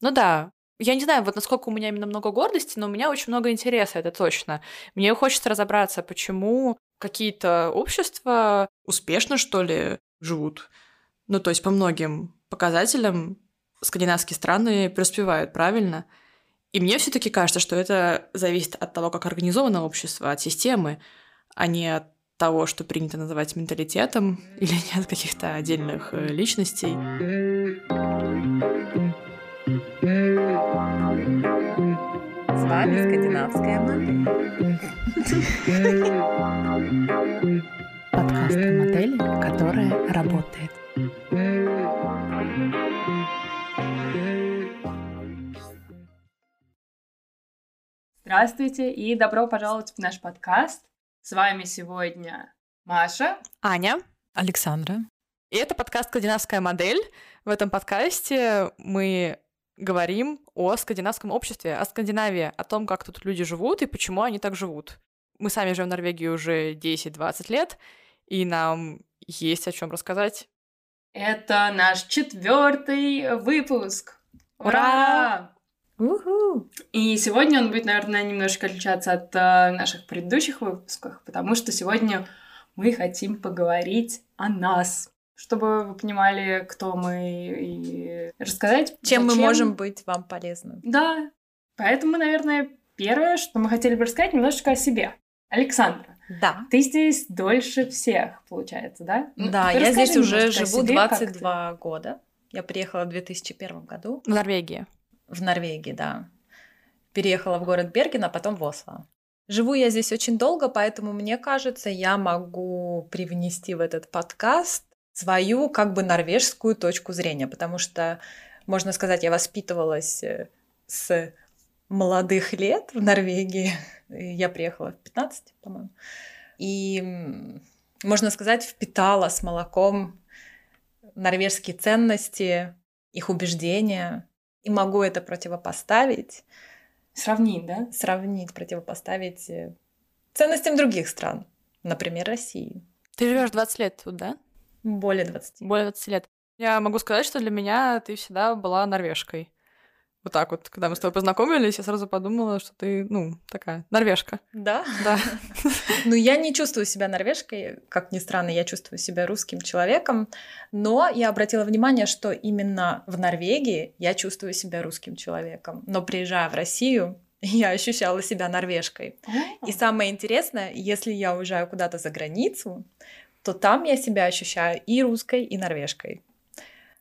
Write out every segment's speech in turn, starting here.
Ну да, я не знаю, вот насколько у меня именно много гордости, но у меня очень много интереса, это точно. Мне хочется разобраться, почему какие-то общества успешно, что ли, живут. Ну, то есть по многим показателям скандинавские страны преуспевают, правильно? И мне все таки кажется, что это зависит от того, как организовано общество, от системы, а не от того, что принято называть менталитетом, или не от каких-то отдельных э, личностей. Вами скандинавская модель. Подкаст о модели, которая работает. Здравствуйте и добро пожаловать в наш подкаст. С вами сегодня Маша, Аня, Александра. И это подкаст «Скандинавская модель». В этом подкасте мы говорим о скандинавском обществе, о Скандинавии, о том, как тут люди живут и почему они так живут. Мы сами живем в Норвегии уже 10-20 лет, и нам есть о чем рассказать. Это наш четвертый выпуск. Ура! Уху! И сегодня он будет, наверное, немножко отличаться от э, наших предыдущих выпусков, потому что сегодня мы хотим поговорить о нас, чтобы вы понимали, кто мы, и рассказать, Чем мы зачем. можем быть вам полезны? Да. Поэтому, наверное, первое, что мы хотели бы рассказать, немножечко о себе. Александра, Да. ты здесь дольше всех, получается, да? Ну, Да, ты я расскажи здесь уже живу себе, как ты. 22 года. Я приехала в 2001 году В Норвегии. в Норвегии, да. Переехала в город Берген, а потом в Осло. Живу я здесь очень долго, поэтому мне кажется, я могу привнести в этот подкаст свою как бы норвежскую точку зрения, потому что, можно сказать, я воспитывалась э, с молодых лет в Норвегии. Я приехала в 15, по-моему. И, можно сказать, впитала с молоком норвежские ценности, их убеждения. И могу это противопоставить, Сравнить, да? сравнить, противопоставить э, ценностям других стран, например, России. Ты живешь 20 лет тут, да? Более 20. Более 20 лет. Я могу сказать, что для меня ты всегда была норвежкой. Вот так вот, когда мы с тобой познакомились, я сразу подумала, что ты, ну, такая, норвежка. Да? Да. Ну, я не чувствую себя норвежкой, как ни странно, я чувствую себя русским человеком, но я обратила внимание, что именно в Норвегии я чувствую себя русским человеком, но приезжая в Россию, я ощущала себя норвежкой. И самое интересное, если я уезжаю куда-то за границу, то там я себя ощущаю и русской, и норвежкой.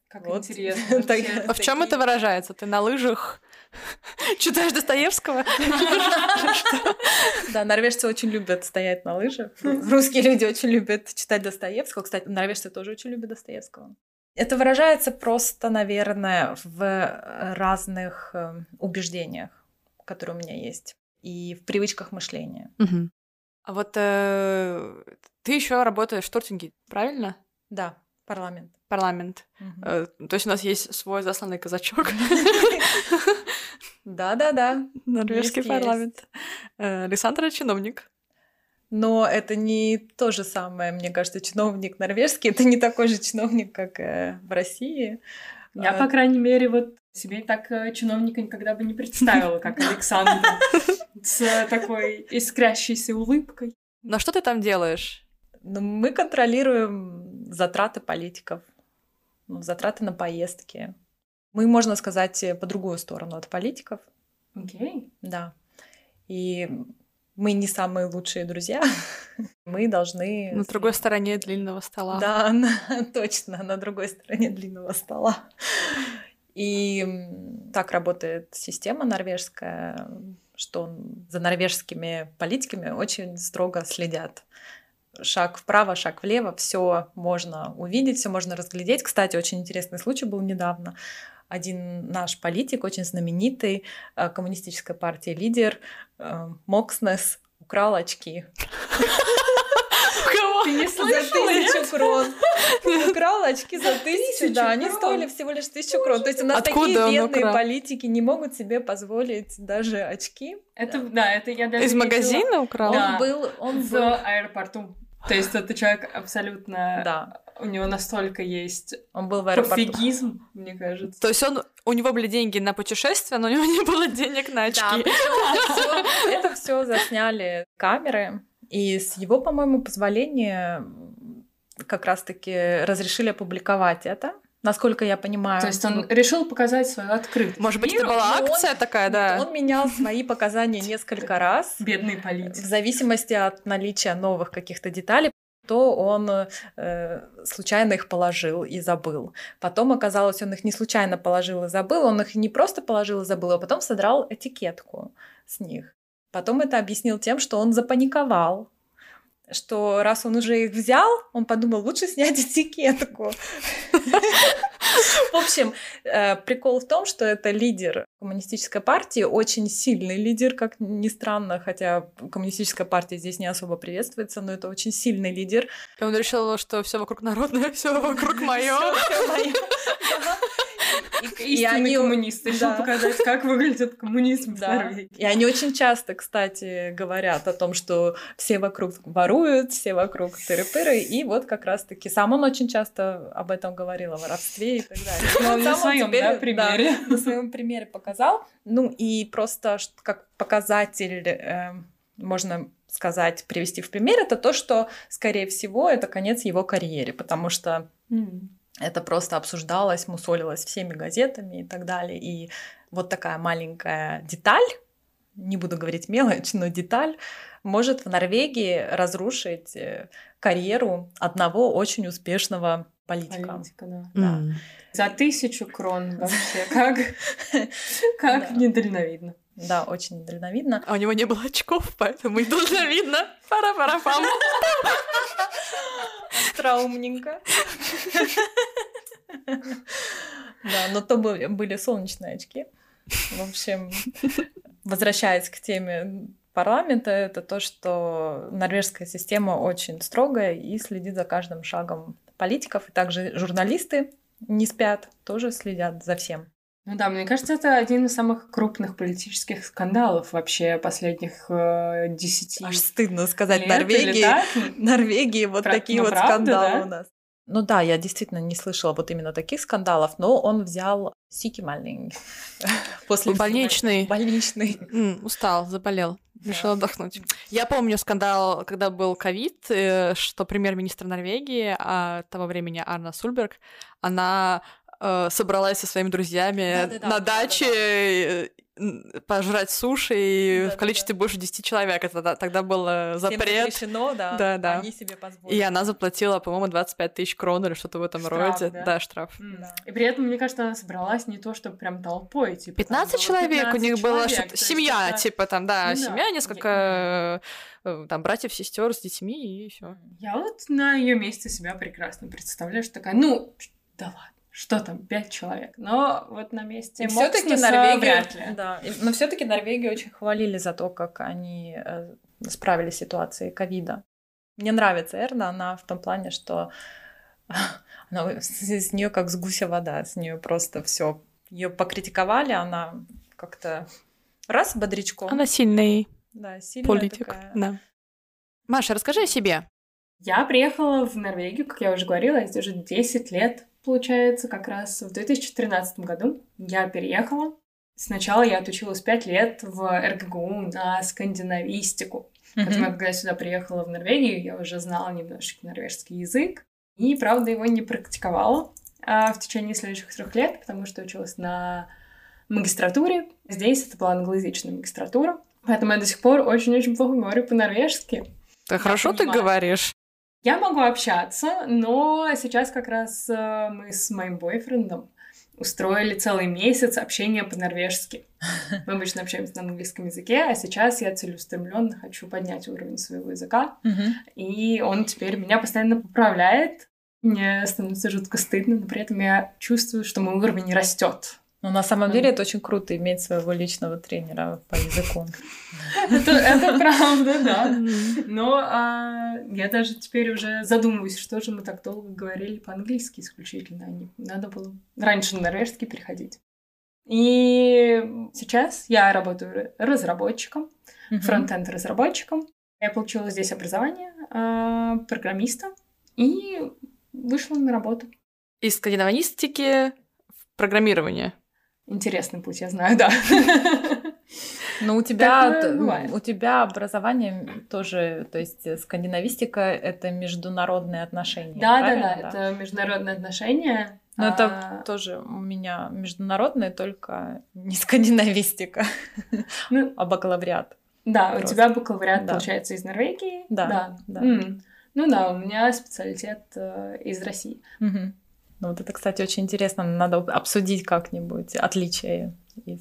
Как Вот. интересно. Так-. А в чем это выражается? Ты на лыжах читаешь Достоевского? Да, норвежцы очень любят стоять на лыжах. Русские люди очень любят читать Достоевского. Кстати, норвежцы тоже очень любят Достоевского. Это выражается просто, наверное, в разных э, убеждениях, которые у меня есть, и в привычках мышления. А вот э, ты еще работаешь в Тортинге, правильно? Да, парламент. Парламент. Мгм. Э, то есть у нас есть свой засланный казачок. Да-да-да. Норвежский парламент. Э, Александра чиновник. Но это не то же самое, мне кажется, чиновник норвежский, это не такой же чиновник, как э, в России. Я, А, по крайней мере, вот себе так э, чиновника никогда бы не представила, как Александр. С такой искрящейся улыбкой. Но что ты там делаешь? Ну, мы контролируем затраты политиков, ну, затраты на поездки. Мы, можно сказать, по другую сторону от политиков, Окей. да. И мы не самые лучшие друзья. Мы должны... На другой стороне длинного стола. Да, на- точно, на другой стороне длинного стола. И так работает система норвежская, что за норвежскими политиками очень строго следят. Шаг вправо, шаг влево, все можно увидеть, все можно разглядеть. Кстати, очень интересный случай был недавно. Один наш политик, очень знаменитый, э, коммунистической партии лидер э, Мокснес украл очки. Кого? Ты не За слышала? тысячу крон. Украл очки за тысячу, да, они стоили всего лишь тысячу крон. То есть у нас такие бедные политики не могут себе позволить даже очки. Это, да, это я даже Из магазина украл? Он был, он в аэропорту. То есть это человек абсолютно... Да. У него настолько есть Он был в аэропорту. пофигизм, мне кажется. То есть он, у него были деньги на путешествия, но у него не было денег на очки. Да, это все засняли камеры, и с его, по-моему, позволения как раз-таки разрешили опубликовать это, насколько я понимаю. То есть он решил показать свою открытость. Может быть, это миру. была но он- акция такая, да. Он менял свои показания несколько раз, Бедный в политик. зависимости от наличия новых каких-то деталей. То он э, случайно их положил и забыл. Потом оказалось, он их не случайно положил и забыл, он их не просто положил и забыл, а потом содрал этикетку с них. Потом это объяснил тем, что он запаниковал, что раз он уже их взял, он подумал, лучше снять этикетку. В общем, э, прикол в том, что это лидер коммунистической партии, очень сильный лидер, как ни странно, хотя коммунистическая партия здесь не особо приветствуется, но это очень сильный лидер. И он решил, что все вокруг народное, все вокруг мое. И Истинный они- коммунист. Решил да. показать, как выглядит коммунизм в Да. Норвегии. И они очень часто, кстати, говорят о том, что все вокруг воруют, все вокруг тыры-пыры, и вот как раз-таки сам он очень часто об этом говорил, о воровстве и так далее. Но Вот на своем теперь, да, примере. на своем примере показал. Ну и просто как показатель э, можно сказать, привести в пример, это то, что, скорее всего, это конец его карьере, потому что М. это просто обсуждалось, мусолилось всеми газетами и так далее. И вот такая маленькая деталь, не буду говорить мелочь, но деталь, может в Норвегии разрушить э, карьеру одного очень успешного политика. Политика, да. Да. За тысячу крон вообще. Как, как Да. недальновидно. Да, очень дальновидно. А у него не было очков, поэтому и должно видно. Пара-пара-пам. Траумненько. Да, но то были солнечные очки. В общем, возвращаясь к теме парламента, это то, что норвежская система очень строгая и следит за каждым шагом политиков, и также журналисты не спят, тоже следят за всем. Ну да, мне кажется, это один из самых крупных политических скандалов вообще последних э, десяти Аж стыдно сказать лет Норвегии. так. Норвегии вот Пра- такие ну, вот правда, скандалы да? у нас. Ну да, я действительно не слышала вот именно таких скандалов, но он взял сикимальный после всего- Больничный. больничный. Устал, заболел. Решил отдохнуть. Я помню скандал, когда был ковид, э, что премьер-министр Норвегии а, того времени Арна Сульберг, она э, собралась со своими друзьями на даче э, пожрать суши и в количестве больше 10 человек. Это тогда- тогда был Всем запрет. запрещено, да. Да, да. Они себе позволили. И она заплатила, по-моему, 25 тысяч крон или что-то в этом Штраф, роде. да? Да, штраф. Да. И при этом, мне кажется, она собралась не то, что прям толпой, типа. там 15 было человек у 15 них было, человек, что то есть семья, это- типа там, да, Ну да. семья, несколько э, там братьев, сестер с детьми и все. Я вот на ее месте себя прекрасно представляю, что такая, ну, да ладно, что там, пять человек. Но вот на месте И все-таки Норвегию, вряд ли. да, и- но все-таки Норвегию очень хвалили за то, как они э, справились с ситуацией ковида. Мне нравится Эрна, она в том плане, что она, с, с нее как с гуся вода, с нее просто все. Ее покритиковали, она как-то раз бодрячком. Она сильный да, сильная политик, такая. да. Маша, расскажи о себе. Я приехала в Норвегию, как я уже говорила, я здесь уже 10 лет, получается, как раз в 2013 году я переехала. Сначала я отучилась 5 лет в РГГУ на скандинавистику. Поэтому, Мгм. когда я сюда приехала в Норвегию, я уже знала немножечко норвежский язык. И, правда, его не практиковала а, в течение следующих трех лет, потому что училась на магистратуре. Здесь это была англоязычная магистратура. Поэтому я до сих пор очень-очень плохо говорю по-норвежски. Да хорошо ты говоришь. Я могу общаться, но сейчас как раз э, мы с моим бойфрендом устроили целый месяц общения по-норвежски. Мы обычно общаемся на английском языке, а сейчас я целеустремленно хочу поднять уровень своего языка. И он теперь меня постоянно поправляет. Мне становится жутко стыдно, но при этом я чувствую, что мой уровень растет. Но на самом деле это очень круто иметь своего личного тренера по языку. Это, правда, да. Но а, я даже теперь уже задумываюсь, что же мы так долго говорили по-английски исключительно. а Надо было раньше на норвежский переходить. И сейчас я работаю разработчиком, фронтенд-разработчиком. Я получила здесь образование э, программиста и вышла на работу. Из скандинавистики в программирование. Интересный путь, я знаю, да. Но у тебя, у тебя образование тоже, то есть э, скандинавистика это международные отношения. Да, да, да, это международные отношения. Но А, это тоже у меня международные, только не скандинавистика, ну, а бакалавриат. да, у тебя бакалавриат, Да. получается, из Норвегии. Да, да. Ну да, у меня специалитет э, из России. Ну вот это, кстати, очень интересно. Надо обсудить как-нибудь отличия и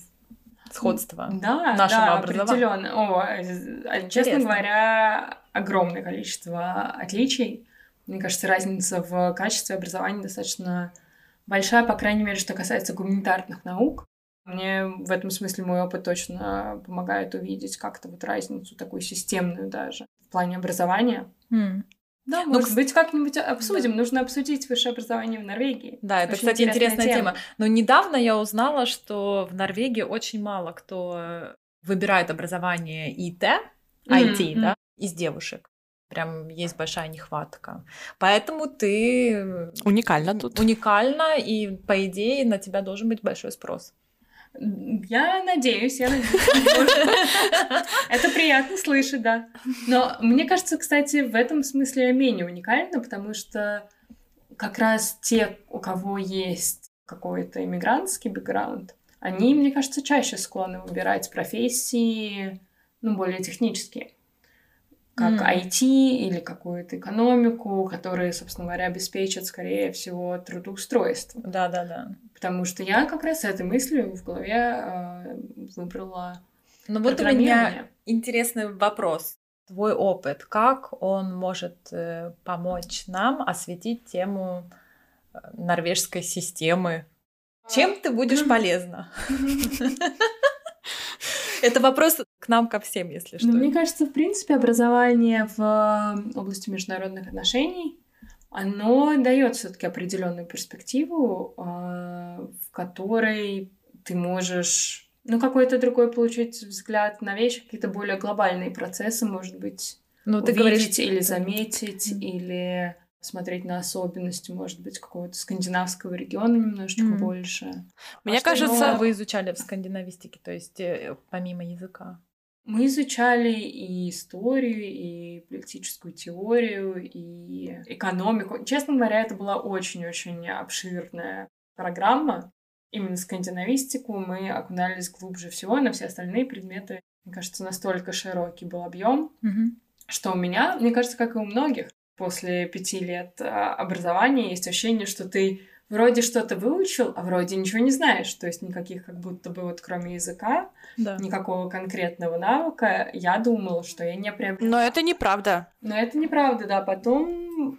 сходства. Да, нашего да, образования. определенно. О, честно Интересно. говоря, огромное количество отличий. Мне кажется, разница в качестве образования достаточно большая, по крайней мере, что касается гуманитарных наук. Мне в этом смысле мой опыт точно помогает увидеть как-то вот разницу такую системную даже в плане образования. М. Да, Ну, может быть, как-нибудь обсудим. Нужно обсудить высшее образование в Норвегии. Да, это, Очень кстати, интересная тема. Но недавно я узнала, что в Норвегии очень мало кто э, выбирает образование ИТ, IT, Мгм. да, из девушек. Прям есть большая нехватка. Поэтому ты э, Уникально тут. уникальна, и, по идее, на тебя должен быть большой спрос. Я надеюсь, я надеюсь. Это приятно слышать, да. Но мне кажется, кстати, в этом смысле менее уникальна, потому что как раз те, у кого есть какой-то иммигрантский бэкграунд, они, мне кажется, чаще склонны выбирать профессии, ну, более технические, как М. IT или какую-то экономику, которые, собственно говоря, обеспечат, скорее всего, трудоустройство. Да, да, да. Потому что я как раз с этой мыслью в голове э, выбрала Ну вот у меня интересный вопрос. Твой опыт, как он может э, помочь нам осветить тему э, норвежской системы? Чем ты будешь полезна? Это вопрос к нам, ко всем, если что. Ну, мне кажется, в принципе, образование в э, области международных отношений, оно дает все-таки определенную перспективу, э, в которой ты можешь, ну, какой-то другой получить взгляд на вещи, какие-то более глобальные процессы, может быть, Ну, ты увидеть говоришь, или заметить, Мгм. или смотреть на особенности, может быть, какого-то скандинавского региона немножечко Мгм. больше. Мне А что кажется, вы изучали в скандинавистике, то есть э, помимо языка? Мы изучали и историю, и политическую теорию, и экономику. Честно говоря, это была очень-очень обширная программа. Именно скандинавистику мы окунались глубже всего, на все остальные предметы, мне кажется, настолько широкий был объем, Мгм. что у меня, мне кажется, как и у многих, после пяти лет а, образования есть ощущение, что ты вроде что-то выучил, а вроде ничего не знаешь. То есть никаких как будто бы вот кроме языка Да. никакого конкретного навыка, я думала, что я не приобрела. но это неправда. Но это неправда, да. Потом...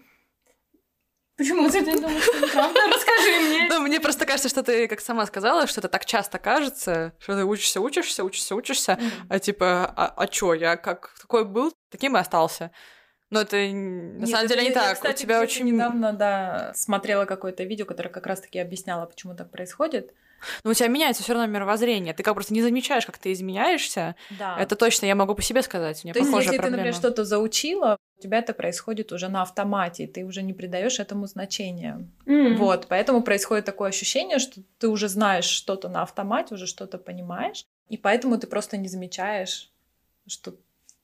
Почему ты думаешь, что неправда? Расскажи мне. Ну, мне просто кажется, что ты, как сама сказала, что это так часто кажется, что ты учишься, учишься, учишься, учишься, а типа, а, а чё, я как такой был, таким и остался. Но это н- на Нет, самом это деле не я, так. кстати, У тебя очень... недавно, да, смотрела какое-то видео, которое как раз-таки объясняло, почему так происходит. Но у тебя меняется все равно мировоззрение. Ты как просто не замечаешь, как ты изменяешься. Да. Это точно я могу по себе сказать. У меня То есть, если ты, проблема. например, что-то заучила, у тебя это происходит уже на автомате, и ты уже не придаешь этому значения. М. Вот, поэтому происходит такое ощущение, что ты уже знаешь что-то на автомате, уже что-то понимаешь, и поэтому ты просто не замечаешь, что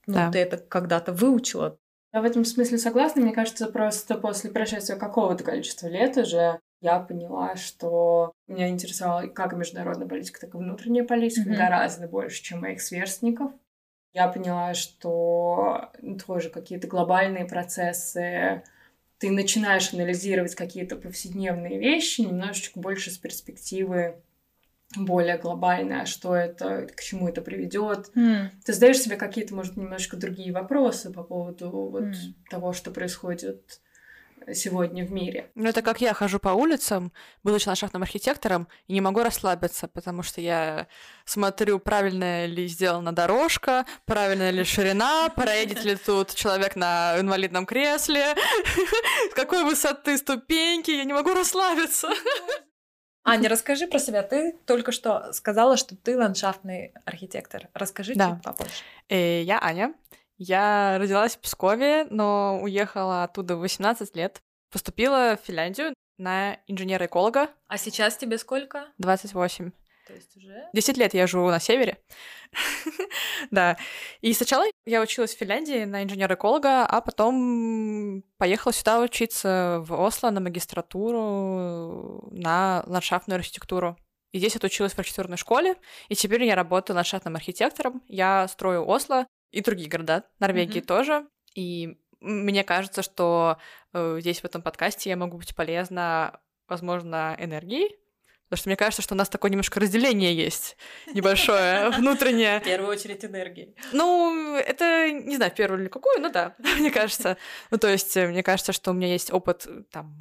ну, Да. ты это когда-то выучила. Я в этом смысле согласна. Мне кажется, просто после прошествия какого-то количества лет уже я поняла, что меня интересовала как международная политика, так и внутренняя политика Мгм. гораздо больше, чем моих сверстников. Я поняла, что тоже какие-то глобальные процессы, ты начинаешь анализировать какие-то повседневные вещи немножечко больше с перспективы более глобальной, а что это, к чему это приведет, ты задаешь себе какие-то, может, немножко другие вопросы по поводу вот М. того, что происходит сегодня в мире. Ну, это как я хожу по улицам, будучи ландшафтным архитектором, и не могу расслабиться, потому что я смотрю, правильно ли сделана дорожка, правильно ли ширина, проедет ли тут человек на инвалидном кресле, с какой высоты ступеньки, я не могу расслабиться. Аня, расскажи про себя. Ты только что сказала, что ты ландшафтный архитектор. Расскажи Да. чуть попозже. Э, Я Аня, Я родилась в Пскове, но уехала оттуда в 18 лет. Поступила в Финляндию на инженера-эколога. А сейчас тебе сколько? 28. То есть уже? 10 лет я живу на севере. да. И сначала я училась в Финляндии на инженера-эколога, а потом поехала сюда учиться в Осло на магистратуру на ландшафтную архитектуру. И здесь отучилась в архитектурной школе, и теперь я работаю ландшафтным архитектором. Я строю Осло и другие города, Норвегии mm-hmm. тоже. И мне кажется, что э, здесь в этом подкасте я могу быть полезна, возможно, энергией, Потому что мне кажется, что у нас такое немножко разделение есть небольшое, внутреннее. В первую очередь энергии. Ну, это, не знаю, в первую или какую, но да, мне кажется. Ну, то есть, мне кажется, что у меня есть опыт там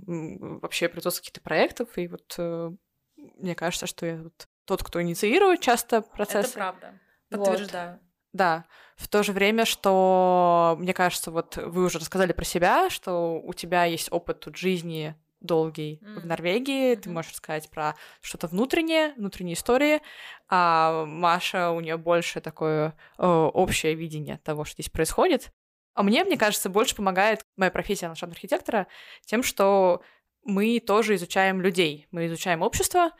вообще производства каких-то проектов, и вот э, мне кажется, что я вот тот, кто инициирует часто процесс. Это правда. Подтверждаю. Вот. Да. В то же время, что, мне кажется, вот вы уже рассказали про себя, что у тебя есть опыт тут жизни долгий mm. в Норвегии. Mm-hmm. Ты можешь рассказать про что-то внутреннее, внутренние истории. А Маша, у нее больше такое э, общее видение того, что здесь происходит. А мне, мне кажется, больше помогает моя профессия ландшафтного архитектора тем, что мы тоже изучаем людей, мы изучаем общество,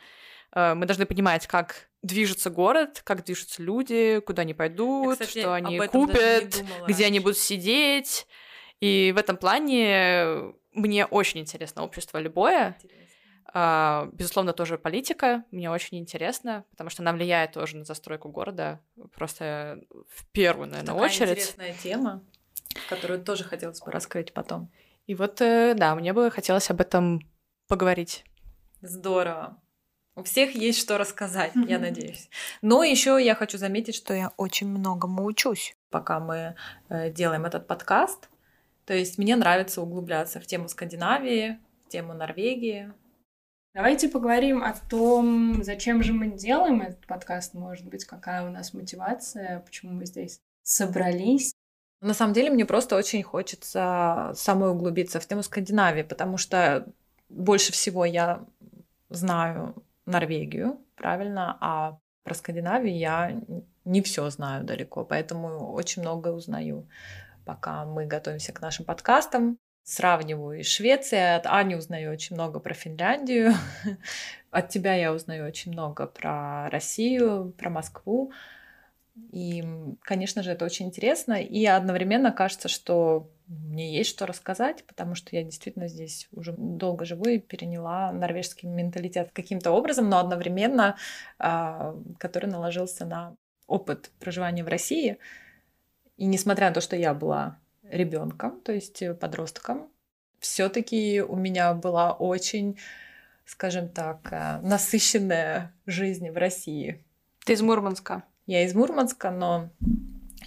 э, мы должны понимать, как движется город, как движутся люди, куда они пойдут, Я, кстати, что они купят, где они будут сидеть. И в этом плане мне очень интересно общество любое. Uh, безусловно, тоже политика. Мне очень интересно, потому что она влияет тоже на застройку города. Просто в первую, наверное, Такая очередь. интересная тема, которую тоже хотелось бы раскрыть потом. И вот, э, да, мне бы хотелось об этом поговорить. Здорово. У всех есть что рассказать, я надеюсь. Но еще я хочу заметить, что я очень многому учусь, пока мы э, делаем этот подкаст. То есть мне нравится углубляться в тему Скандинавии, в тему Норвегии. Давайте поговорим о том, зачем же мы делаем этот подкаст, может быть, какая у нас мотивация, почему мы здесь собрались. На самом деле мне просто очень хочется самой углубиться в тему Скандинавии, потому что больше всего я знаю Норвегию, правильно, а про Скандинавию я не все знаю далеко, поэтому очень много узнаю пока мы готовимся к нашим подкастам. Сравниваю из Швеции, от Ани узнаю очень много про Финляндию, от тебя я узнаю очень много про Россию, про Москву. И, конечно же, это очень интересно. И одновременно кажется, что мне есть что рассказать, потому что я действительно здесь уже долго живу и переняла норвежский менталитет каким-то образом, но одновременно, а, который наложился на опыт проживания в России. И несмотря на то, что я была ребенком, то есть э, подростком, все-таки у меня была очень, скажем так, э, насыщенная жизнь в России. Ты из Мурманска? Я из Мурманска, но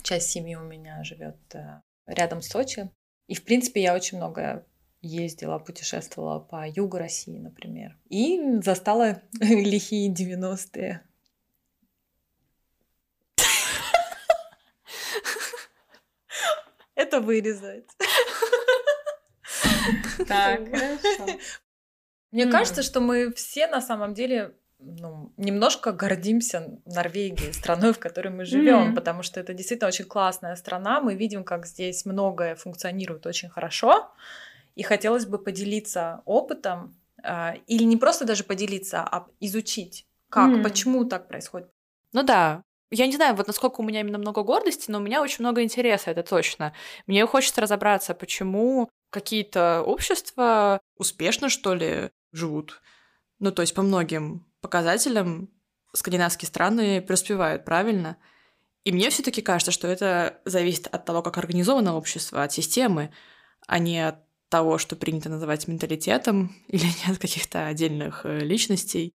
часть семьи у меня живет э, рядом с Сочи. И, в принципе, я очень много ездила, путешествовала по югу России, например. И застала лихие 90-е. Это вырезать. Так, хорошо. Мне кажется, что мы все на самом деле ну, немножко гордимся Норвегией, страной, в которой мы живем, mm. потому что это действительно очень классная страна. Мы видим, как здесь многое функционирует очень хорошо. И хотелось бы поделиться опытом, э, или не просто даже поделиться, а изучить, как, mm. почему так происходит. Ну да, я не знаю, вот насколько у меня именно много гордости, но у меня очень много интереса, это точно. Мне хочется разобраться, почему какие-то общества успешно, что ли, живут. Ну, то есть по многим показателям скандинавские страны преуспевают, правильно? И мне все таки кажется, что это зависит от того, как организовано общество, от системы, а не от того, что принято называть менталитетом или не от каких-то отдельных э, личностей.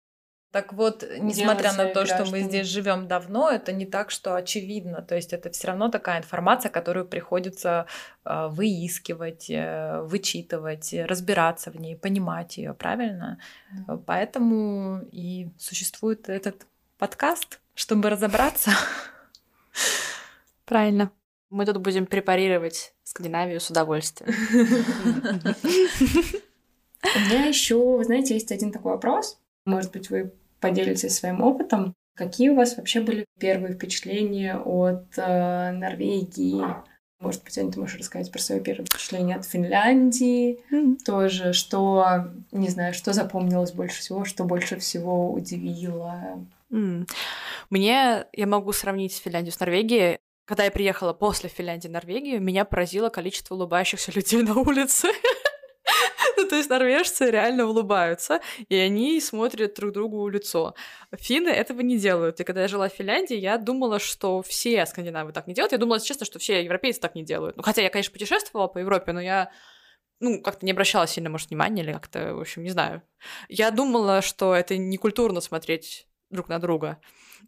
Так вот, несмотря на то, что мы здесь живем давно, это не так, что очевидно. То есть это все равно такая информация, которую приходится э, выискивать, э, вычитывать, разбираться в ней, понимать ее, правильно? Mm. Поэтому и существует этот подкаст, чтобы разобраться. Правильно. Мы тут будем препарировать Скандинавию с удовольствием. У меня еще, знаете, есть один такой вопрос. Может быть, вы поделитесь своим опытом. Какие у вас вообще были первые впечатления от э, Норвегии? Может быть, Аня, ты можешь рассказать про свое первое впечатление от Финляндии mm-hmm. тоже, что, не знаю, что запомнилось больше всего, что больше всего удивило. Mm. Мне, я могу сравнить Финляндию с Норвегией. Когда я приехала после Финляндии в Норвегию, меня поразило количество улыбающихся людей на улице. То есть норвежцы реально улыбаются, и они смотрят друг другу в лицо. Финны этого не делают. И когда я жила в Финляндии, я думала, что все скандинавы так не делают. Я думала, честно, что все европейцы так не делают. Ну, хотя я, конечно, путешествовала по Европе, но я ну, как-то не обращала сильно, может, внимания или как-то, в общем, не знаю. Я думала, что это не культурно смотреть друг на друга.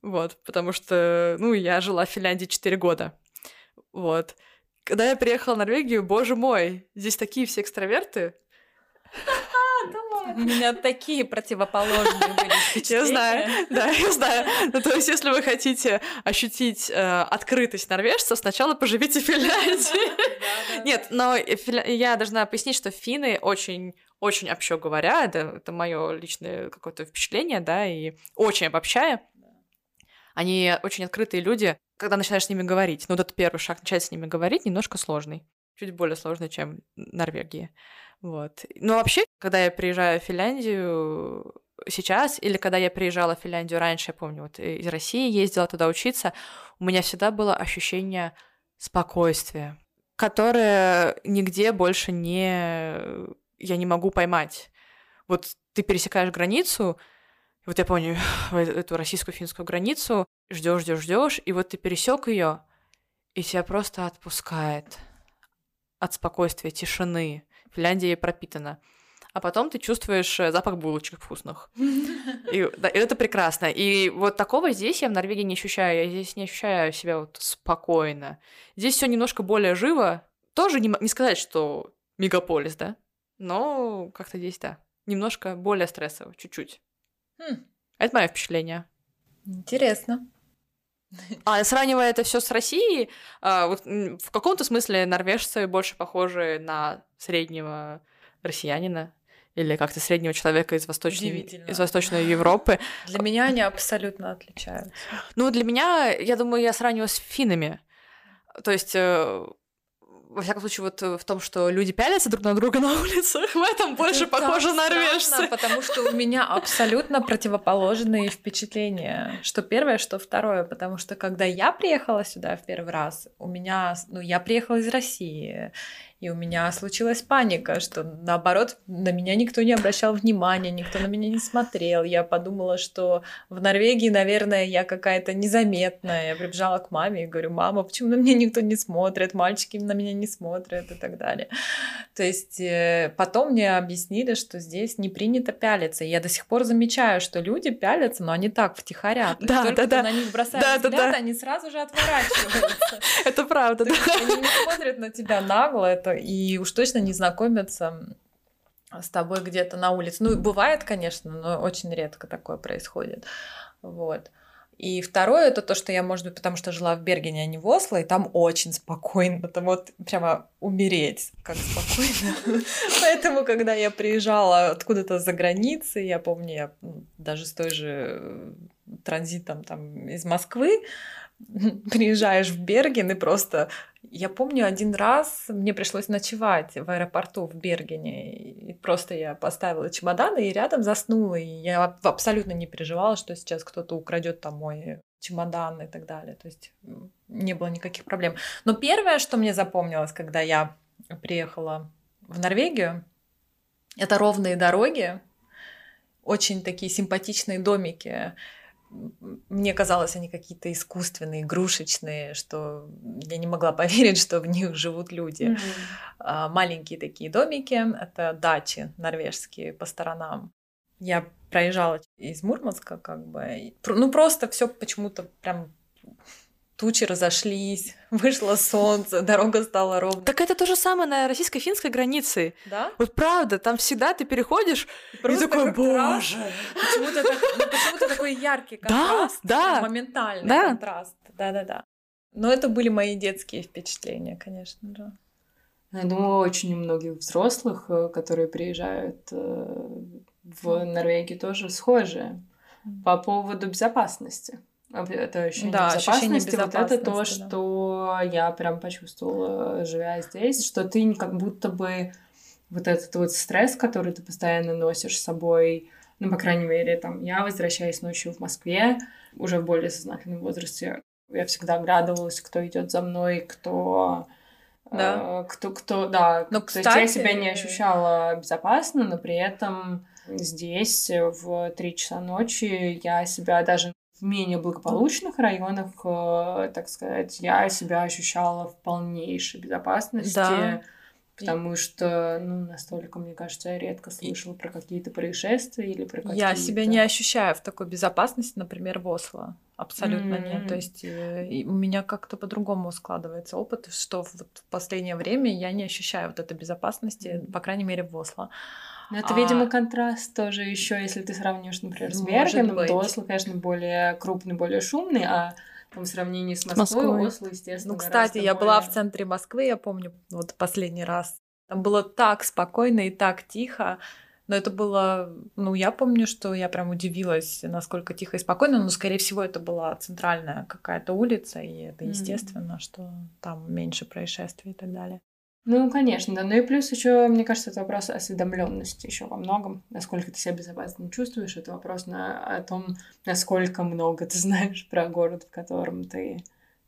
Вот, потому что, ну, я жила в Финляндии 4 года. Вот. Когда я приехала в Норвегию, боже мой, здесь такие все экстраверты, У меня такие противоположные были Я знаю, да, я знаю. Ну, то есть, если вы хотите ощутить э, открытость норвежцев, сначала поживите в Финляндии. Нет, но я должна пояснить, что финны очень очень общо говоря, это, это мое личное какое-то впечатление, да, и очень обобщая, они очень открытые люди, когда начинаешь с ними говорить. Ну, вот этот первый шаг, начать с ними говорить, немножко сложный. Чуть более сложный, чем в Норвегии. Вот. Но вообще, когда я приезжаю в Финляндию сейчас, или когда я приезжала в Финляндию раньше, я помню, вот из России ездила туда учиться, у меня всегда было ощущение спокойствия, которое нигде больше не... я не могу поймать. Вот ты пересекаешь границу, вот я помню эту российско-финскую границу, ждешь, ждешь, ждешь, и вот ты пересек ее, и тебя просто отпускает от спокойствия, тишины. Финляндия пропитана. А потом ты чувствуешь э, запах булочек вкусных. И, да, и это прекрасно. И вот такого здесь я в Норвегии не ощущаю. Я здесь не ощущаю себя вот спокойно. Здесь все немножко более живо. Тоже не, не сказать, что мегаполис, да? Но как-то здесь, да. Немножко более стрессово, чуть-чуть. Хм. Это мое впечатление. Интересно. А сравнивая это все с Россией, а, вот в каком-то смысле норвежцы больше похожи на среднего россиянина или как-то среднего человека из Восточной, из Восточной Европы. Для меня они абсолютно отличаются. Ну, для меня, я думаю, я сравниваю с финнами. То есть э, во всяком случае, вот э, в том, что люди пялятся друг на друга на улицах, в этом больше Это похоже на норвежцы. потому что у меня абсолютно противоположные впечатления. Что первое, что второе. Потому что когда я приехала сюда в первый раз, у меня, ну, я приехала из России, и у меня случилась паника, что наоборот, на меня никто не обращал внимания, никто на меня не смотрел. Я подумала, что в Норвегии, наверное, я какая-то незаметная. Я прибежала к маме и говорю, мама, почему на меня никто не смотрит, мальчики на меня не смотрят и так далее. То есть э, потом мне объяснили, что здесь не принято пялиться. И я до сих пор замечаю, что люди пялятся, но они так втихаря. Да, Только да, да. на них бросают да, взгляд, да, да. они сразу же отворачиваются. Это правда, да. Они не смотрят на тебя нагло, это и уж точно не знакомятся с тобой где-то на улице. Ну, бывает, конечно, но очень редко такое происходит. Вот. И второе, это то, что я, может быть, потому что жила в Бергене, а не в Осло, и там очень спокойно, там вот прямо умереть, как спокойно. Поэтому, когда я приезжала откуда-то за границей, я помню, я даже с той же транзитом там из Москвы, приезжаешь в Берген и просто... Я помню один раз мне пришлось ночевать в аэропорту в Бергене. И просто я поставила чемоданы и рядом заснула. И я абсолютно не переживала, что сейчас кто-то украдет там мой чемодан и так далее. То есть не было никаких проблем. Но первое, что мне запомнилось, когда я приехала в Норвегию, это ровные дороги, очень такие симпатичные домики мне казалось, они какие-то искусственные, игрушечные, что я не могла поверить, что в них живут люди. Mm-hmm. Маленькие такие домики, это дачи норвежские по сторонам. Я проезжала из Мурманска, как бы, ну просто все почему-то прям тучи разошлись, вышло солнце, дорога стала ровной. Так это то же самое на российско-финской границе. Да? Вот правда, там всегда ты переходишь Просто и такой, боже. Почему-то, ну, почему-то такой яркий контраст. Да, да. Моментальный да. контраст. Да-да-да. Но это были мои детские впечатления, конечно, да. Я думаю, очень у многих взрослых, э, которые приезжают э, в Норвегию, тоже схожие по поводу безопасности. Это ощущение Да, ощущение безопасности, вот это то, безопасности, да. что я прям почувствовала, живя здесь, что ты как будто бы вот этот вот стресс, который ты постоянно носишь с собой, ну, по крайней мере, там, я возвращаюсь ночью в Москве, уже в более сознательном возрасте, я всегда оглядывалась, кто идет за мной, кто... Да. э, кто, кто, да, Но, то есть я кстати, себя не ощущала безопасно, но при этом здесь в три часа ночи я себя даже в менее благополучных районах, э, так сказать, я себя ощущала в полнейшей безопасности. Да. Потому что, ну, настолько, мне кажется, я редко слышала про какие-то происшествия или про какие-то... Я себя не ощущаю в такой безопасности, например, в Осло. Абсолютно М. нет. То есть э, у меня как-то по-другому складывается опыт, что вот в последнее время я не ощущаю вот этой безопасности, Мгм. по крайней мере, в Осло. Но это, А- видимо, контраст тоже еще, если ты сравнишь, например, с Может Бергеном, то Осло, конечно, более крупный, более шумный, а там в сравнении с Москвой, Москвой. Осло, естественно, Ну, кстати, я была в более- центре Москвы, я помню, вот последний раз. Там было так спокойно и так тихо. Но это было, ну, я помню, что я прям удивилась, насколько тихо и спокойно, но, скорее всего, это была центральная какая-то улица, и это естественно, что там меньше происшествий и так далее. Ну, конечно, да. Ну и плюс еще, мне кажется, это вопрос осведомленности еще во многом. Насколько ты себя безопасно чувствуешь, это вопрос на, о том, насколько много ты знаешь про город, в котором ты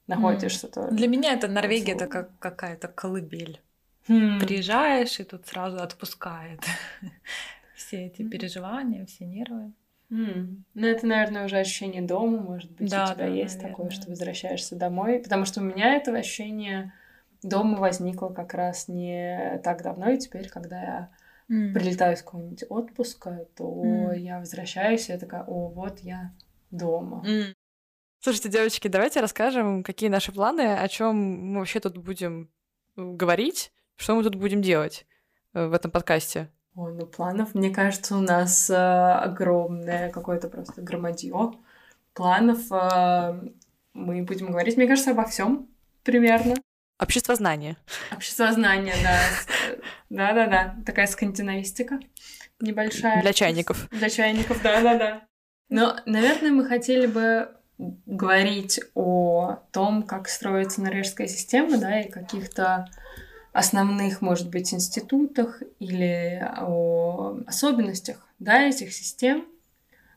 находишься. тоже. Для меня это Норвегия, это как какая-то колыбель. Хм. Приезжаешь, и тут сразу отпускает все эти Мгм. переживания, все нервы. М. Ну, это, наверное, уже ощущение дома, может быть, Да, у тебя да, есть наверное. такое, что возвращаешься домой. Потому что у меня это ощущение дома возникло как раз не так давно, и теперь, когда я прилетаю с какого-нибудь отпуска, то М. я возвращаюсь, и я такая, о, вот я дома. М. Слушайте, девочки, давайте расскажем, какие наши планы, о чем мы вообще тут будем э, говорить, что мы тут будем делать э, в этом подкасте. Ой, ну планов, мне кажется, у нас э, огромное какое-то просто громадье планов. э, мы будем говорить, мне кажется, обо всем примерно. Общество знания. Общество знания, да. Да-да-да. Такая скандинавистика небольшая. Для чайников. Для чайников, да-да-да. Но, наверное, мы хотели бы говорить о том, как строится норвежская система, да, и каких-то основных, может быть, институтах или о особенностях, да, этих систем,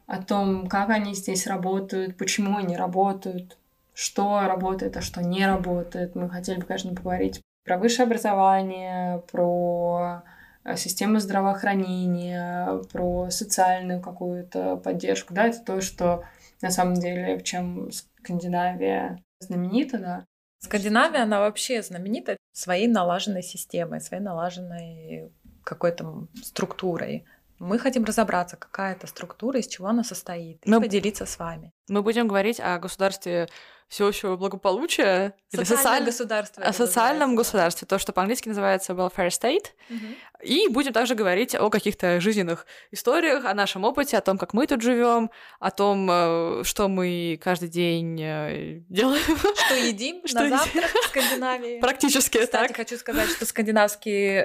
о том, как они здесь работают, почему они работают, что работает, а что не работает. Мы хотели бы, конечно, поговорить про высшее образование, про э, систему здравоохранения, про социальную какую-то поддержку. Да, это то, что на самом деле, в чем Скандинавия знаменита, да. Скандинавия, она вообще знаменита своей налаженной системой, своей налаженной какой-то структурой. Мы хотим разобраться, какая это структура, из чего она состоит, и Мы- поделиться с вами. Мы будем говорить о государстве всеобщего благополучия или социаль- государство. о социальном называется. государстве, то, что по-английски называется welfare state. Мгм. И будем также говорить о каких-то жизненных историях, о нашем опыте, о том, как мы тут живем, о том, э, что мы каждый день э, делаем. Что едим Что на едим? завтрак в Скандинавии? Практически Кстати, так. хочу сказать, что скандинавские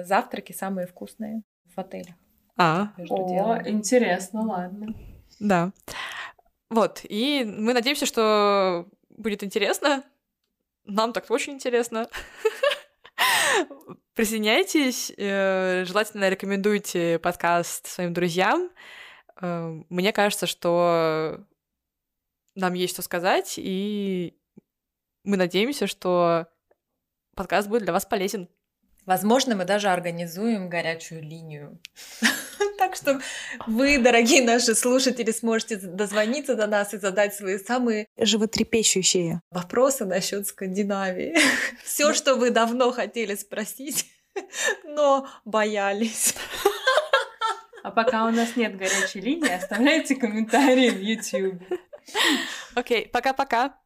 э, завтраки самые вкусные в отелях. А, между О, делом. интересно, ладно. да. Вот, и мы надеемся, что будет интересно. Нам так очень интересно. Присоединяйтесь, э, желательно рекомендуйте подкаст своим друзьям. Э, Мне кажется, что нам есть что сказать, и мы надеемся, что подкаст будет для вас полезен. Возможно, мы даже организуем горячую линию. Так что вы, дорогие наши слушатели, сможете дозвониться до нас и задать свои самые животрепещущие вопросы насчет Скандинавии. Все, что вы давно хотели спросить, но боялись. А пока у нас нет горячей линии, оставляйте комментарии в YouTube. Окей, пока-пока.